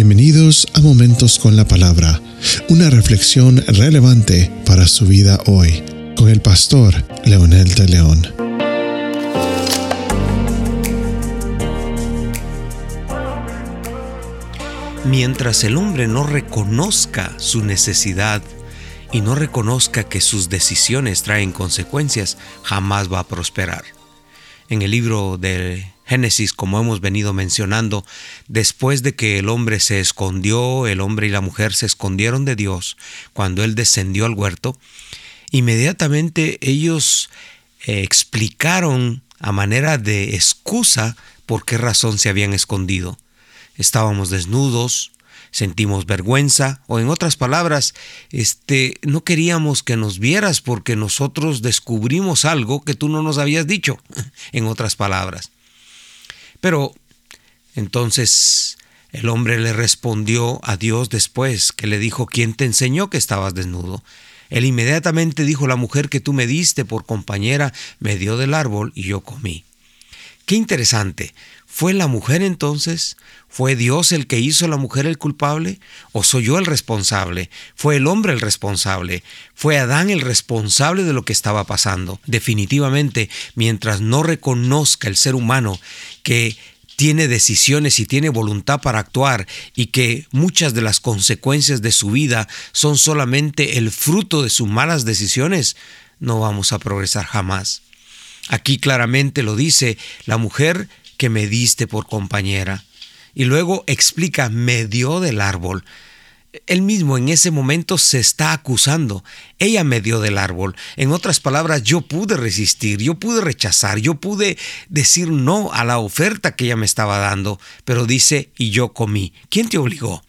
Bienvenidos a Momentos con la Palabra, una reflexión relevante para su vida hoy, con el pastor Leonel de León. Mientras el hombre no reconozca su necesidad y no reconozca que sus decisiones traen consecuencias, jamás va a prosperar. En el libro de Génesis, como hemos venido mencionando, después de que el hombre se escondió, el hombre y la mujer se escondieron de Dios, cuando Él descendió al huerto, inmediatamente ellos eh, explicaron a manera de excusa por qué razón se habían escondido. Estábamos desnudos, sentimos vergüenza o en otras palabras, este no queríamos que nos vieras porque nosotros descubrimos algo que tú no nos habías dicho, en otras palabras. Pero entonces el hombre le respondió a Dios después que le dijo, ¿quién te enseñó que estabas desnudo? Él inmediatamente dijo, la mujer que tú me diste por compañera me dio del árbol y yo comí. Qué interesante. ¿Fue la mujer entonces? ¿Fue Dios el que hizo a la mujer el culpable? ¿O soy yo el responsable? ¿Fue el hombre el responsable? ¿Fue Adán el responsable de lo que estaba pasando? Definitivamente, mientras no reconozca el ser humano que tiene decisiones y tiene voluntad para actuar y que muchas de las consecuencias de su vida son solamente el fruto de sus malas decisiones, no vamos a progresar jamás. Aquí claramente lo dice, la mujer que me diste por compañera. Y luego explica, me dio del árbol. Él mismo en ese momento se está acusando. Ella me dio del árbol. En otras palabras, yo pude resistir, yo pude rechazar, yo pude decir no a la oferta que ella me estaba dando, pero dice, y yo comí. ¿Quién te obligó?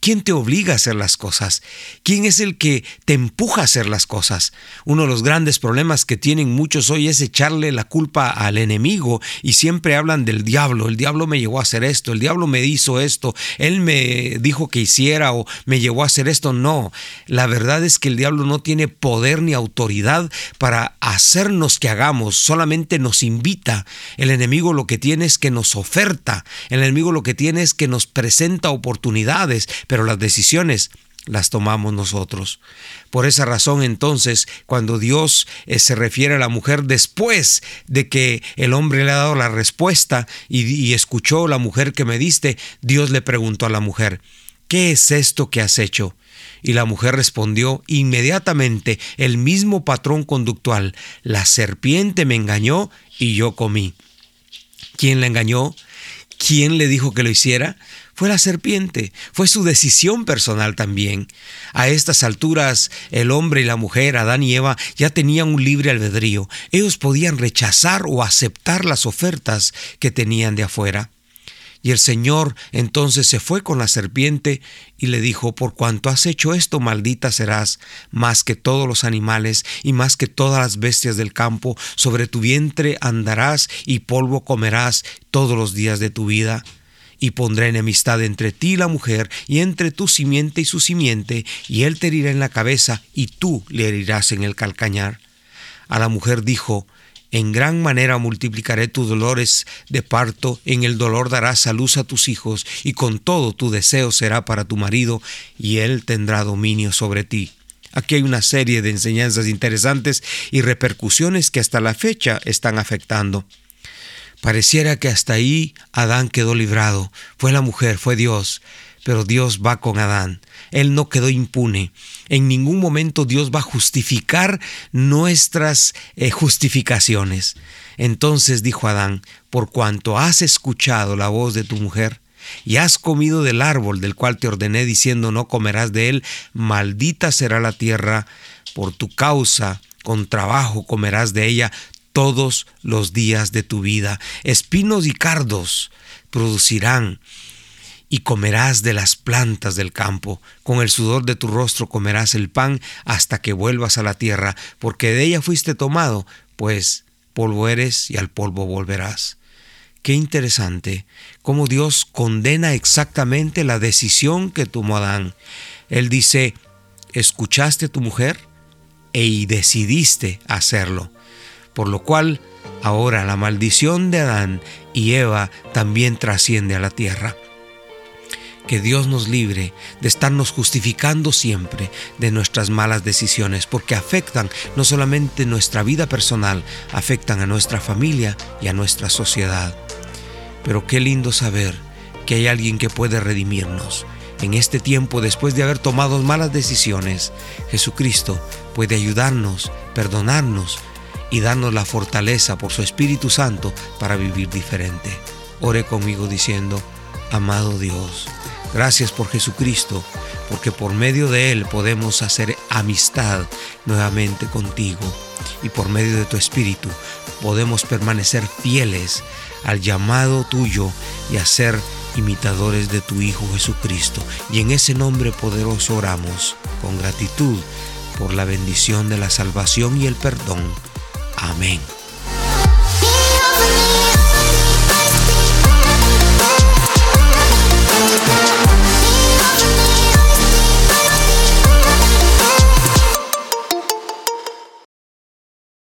¿Quién te obliga a hacer las cosas? ¿Quién es el que te empuja a hacer las cosas? Uno de los grandes problemas que tienen muchos hoy es echarle la culpa al enemigo y siempre hablan del diablo. El diablo me llevó a hacer esto, el diablo me hizo esto, él me dijo que hiciera o me llevó a hacer esto. No, la verdad es que el diablo no tiene poder ni autoridad para hacernos que hagamos, solamente nos invita. El enemigo lo que tiene es que nos oferta, el enemigo lo que tiene es que nos presenta oportunidades pero las decisiones las tomamos nosotros. Por esa razón entonces, cuando Dios eh, se refiere a la mujer después de que el hombre le ha dado la respuesta y, y escuchó la mujer que me diste, Dios le preguntó a la mujer, ¿qué es esto que has hecho? Y la mujer respondió inmediatamente el mismo patrón conductual, la serpiente me engañó y yo comí. ¿Quién la engañó? ¿Quién le dijo que lo hiciera? Fue la serpiente, fue su decisión personal también. A estas alturas, el hombre y la mujer, Adán y Eva, ya tenían un libre albedrío. Ellos podían rechazar o aceptar las ofertas que tenían de afuera. Y el Señor entonces se fue con la serpiente y le dijo, por cuanto has hecho esto, maldita serás más que todos los animales y más que todas las bestias del campo, sobre tu vientre andarás y polvo comerás todos los días de tu vida y pondré enemistad entre ti y la mujer, y entre tu simiente y su simiente, y él te herirá en la cabeza, y tú le herirás en el calcañar. A la mujer dijo, en gran manera multiplicaré tus dolores de parto, en el dolor darás a luz a tus hijos, y con todo tu deseo será para tu marido, y él tendrá dominio sobre ti. Aquí hay una serie de enseñanzas interesantes y repercusiones que hasta la fecha están afectando. Pareciera que hasta ahí Adán quedó librado. Fue la mujer, fue Dios. Pero Dios va con Adán. Él no quedó impune. En ningún momento Dios va a justificar nuestras eh, justificaciones. Entonces dijo Adán, por cuanto has escuchado la voz de tu mujer, y has comido del árbol del cual te ordené diciendo no comerás de él, maldita será la tierra por tu causa, con trabajo comerás de ella todos los días de tu vida. Espinos y cardos producirán y comerás de las plantas del campo. Con el sudor de tu rostro comerás el pan hasta que vuelvas a la tierra, porque de ella fuiste tomado, pues polvo eres y al polvo volverás. Qué interesante cómo Dios condena exactamente la decisión que tomó Adán. Él dice, escuchaste a tu mujer e decidiste hacerlo por lo cual ahora la maldición de Adán y Eva también trasciende a la tierra. Que Dios nos libre de estarnos justificando siempre de nuestras malas decisiones, porque afectan no solamente nuestra vida personal, afectan a nuestra familia y a nuestra sociedad. Pero qué lindo saber que hay alguien que puede redimirnos. En este tiempo, después de haber tomado malas decisiones, Jesucristo puede ayudarnos, perdonarnos y darnos la fortaleza por su Espíritu Santo para vivir diferente. Ore conmigo diciendo, amado Dios, Gracias por Jesucristo, porque por medio de Él podemos hacer amistad nuevamente contigo y por medio de tu Espíritu podemos permanecer fieles al llamado tuyo y a ser imitadores de tu Hijo Jesucristo. Y en ese nombre poderoso oramos con gratitud por la bendición de la salvación y el perdón. Amém.